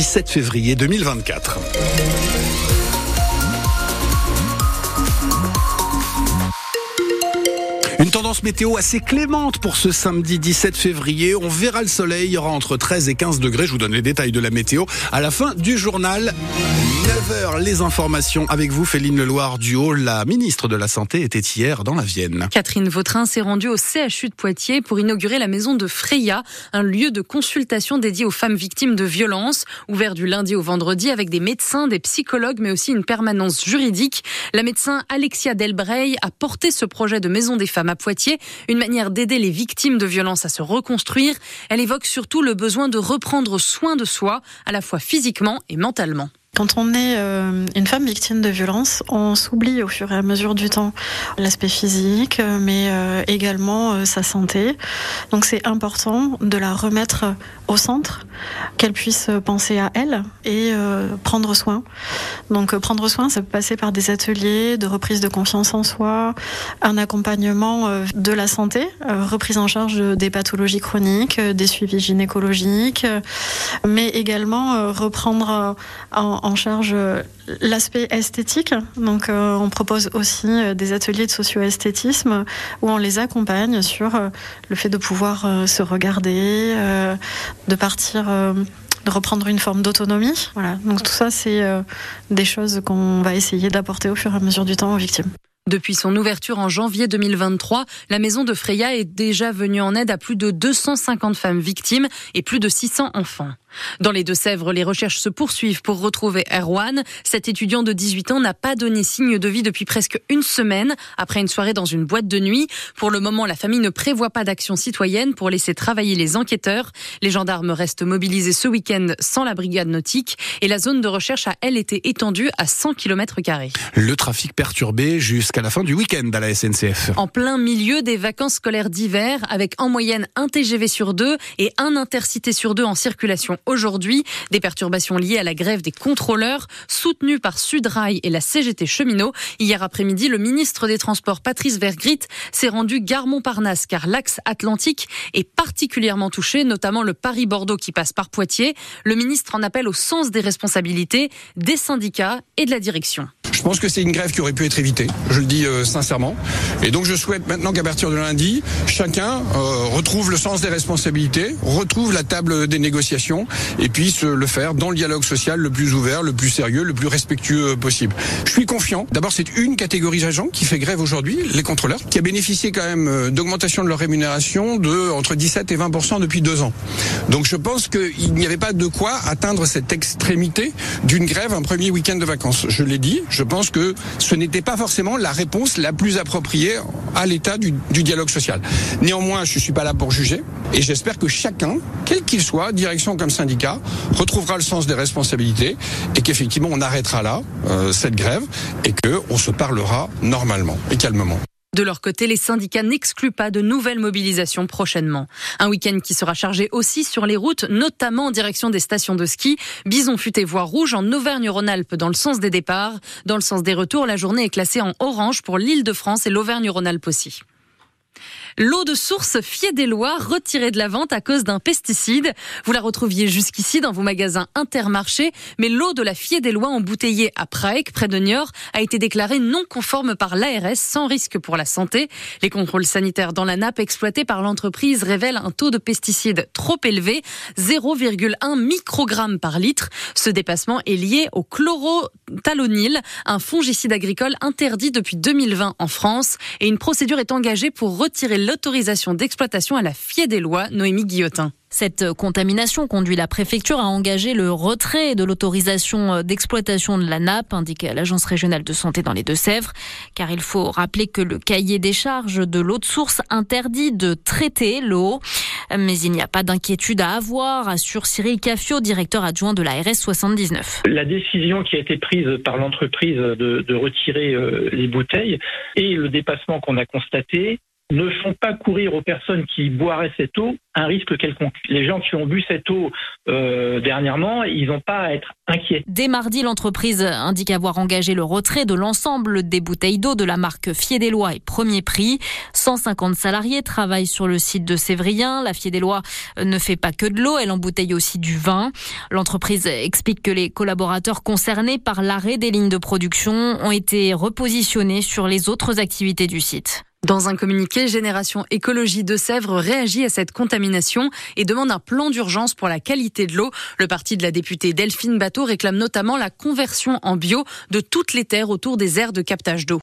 17 février 2024. Une tendance météo assez clémente pour ce samedi 17 février. On verra le soleil. Il y aura entre 13 et 15 degrés. Je vous donne les détails de la météo à la fin du journal. 9h, les informations avec vous, Féline Leloir du Haut. La ministre de la Santé était hier dans la Vienne. Catherine Vautrin s'est rendue au CHU de Poitiers pour inaugurer la maison de Freya, un lieu de consultation dédié aux femmes victimes de violences, ouvert du lundi au vendredi avec des médecins, des psychologues, mais aussi une permanence juridique. La médecin Alexia Delbreil a porté ce projet de maison des femmes à Poitiers, une manière d'aider les victimes de violences à se reconstruire. Elle évoque surtout le besoin de reprendre soin de soi, à la fois physiquement et mentalement. Quand on est euh, une femme victime de violence, on s'oublie au fur et à mesure du temps l'aspect physique, mais euh, également euh, sa santé. Donc c'est important de la remettre au centre, qu'elle puisse penser à elle et prendre soin. Donc prendre soin, ça peut passer par des ateliers de reprise de confiance en soi, un accompagnement de la santé, reprise en charge des pathologies chroniques, des suivis gynécologiques, mais également reprendre en en charge euh, l'aspect esthétique. Donc, euh, on propose aussi euh, des ateliers de socio-esthétisme où on les accompagne sur le fait de pouvoir se regarder, de partir de reprendre une forme d'autonomie. Voilà. Donc tout ça, c'est des choses qu'on va essayer d'apporter au fur et à mesure du temps aux victimes. Depuis son ouverture en janvier 2023, la maison de Freya est déjà venue en aide à plus de 250 femmes victimes et plus de 600 enfants. Dans les Deux-Sèvres, les recherches se poursuivent pour retrouver Erwan. Cet étudiant de 18 ans n'a pas donné signe de vie depuis presque une semaine après une soirée dans une boîte de nuit. Pour le moment, la famille ne prévoit pas d'action citoyenne pour laisser travailler les enquêteurs. Les gendarmes restent mobilisés ce week-end sans la brigade nautique et la zone de recherche a, elle, été étendue à 100 km. Le trafic perturbé jusqu'à la fin du week-end à la SNCF. En plein milieu des vacances scolaires d'hiver, avec en moyenne un TGV sur deux et un intercité sur deux en circulation aujourd'hui. Des perturbations liées à la grève des contrôleurs, soutenues par Sudrail et la CGT Cheminot. Hier après-midi, le ministre des Transports, Patrice Vergrit, s'est rendu gare Montparnasse car l'axe atlantique est particulièrement touché, notamment le Paris-Bordeaux qui passe par Poitiers. Le ministre en appelle au sens des responsabilités des syndicats et de la direction. Je pense que c'est une grève qui aurait pu être évitée, je le dis euh, sincèrement. Et donc je souhaite maintenant qu'à partir de lundi, chacun euh, retrouve le sens des responsabilités, retrouve la table des négociations et puisse le faire dans le dialogue social le plus ouvert, le plus sérieux, le plus respectueux possible. Je suis confiant. D'abord, c'est une catégorie d'agents qui fait grève aujourd'hui, les contrôleurs, qui a bénéficié quand même euh, d'augmentation de leur rémunération de entre 17 et 20% depuis deux ans. Donc je pense qu'il n'y avait pas de quoi atteindre cette extrémité d'une grève un premier week-end de vacances. Je l'ai dit, pense que ce n'était pas forcément la réponse la plus appropriée à l'état du, du, dialogue social. Néanmoins, je ne suis pas là pour juger et j'espère que chacun, quel qu'il soit, direction comme syndicat, retrouvera le sens des responsabilités et qu'effectivement on arrêtera là euh, cette grève et qu'on se parlera normalement et calmement. De leur côté, les syndicats n'excluent pas de nouvelles mobilisations prochainement. Un week-end qui sera chargé aussi sur les routes, notamment en direction des stations de ski. Bison futé voie rouge en Auvergne-Rhône-Alpes dans le sens des départs. Dans le sens des retours, la journée est classée en orange pour l'île de France et l'Auvergne-Rhône-Alpes aussi. L'eau de source Fier-des-Lois retirée de la vente à cause d'un pesticide. Vous la retrouviez jusqu'ici dans vos magasins Intermarché, mais l'eau de la Fier-des-Lois embouteillée à Prague, près de Niort, a été déclarée non conforme par l'ARS sans risque pour la santé. Les contrôles sanitaires dans la nappe exploitée par l'entreprise révèlent un taux de pesticides trop élevé, 0,1 microgramme par litre. Ce dépassement est lié au chlorothalonil, un fongicide agricole interdit depuis 2020 en France, et une procédure est engagée pour retirer l'autorisation d'exploitation à la fier des lois, Noémie Guillotin. Cette contamination conduit la préfecture à engager le retrait de l'autorisation d'exploitation de la nappe, indique l'Agence régionale de santé dans les Deux-Sèvres, car il faut rappeler que le cahier des charges de l'eau de source interdit de traiter l'eau. Mais il n'y a pas d'inquiétude à avoir, assure Cyril Cafio, directeur adjoint de la RS 79. La décision qui a été prise par l'entreprise de, de retirer euh, les bouteilles et le dépassement qu'on a constaté ne font pas courir aux personnes qui boiraient cette eau un risque quelconque. Les gens qui ont bu cette eau euh, dernièrement, ils n'ont pas à être inquiets. Dès mardi, l'entreprise indique avoir engagé le retrait de l'ensemble des bouteilles d'eau de la marque Fiedélois et Premier Prix. 150 salariés travaillent sur le site de Sévrien. La Fiedélois ne fait pas que de l'eau, elle embouteille aussi du vin. L'entreprise explique que les collaborateurs concernés par l'arrêt des lignes de production ont été repositionnés sur les autres activités du site. Dans un communiqué, Génération Écologie de Sèvres réagit à cette contamination et demande un plan d'urgence pour la qualité de l'eau. Le parti de la députée Delphine Bateau réclame notamment la conversion en bio de toutes les terres autour des aires de captage d'eau.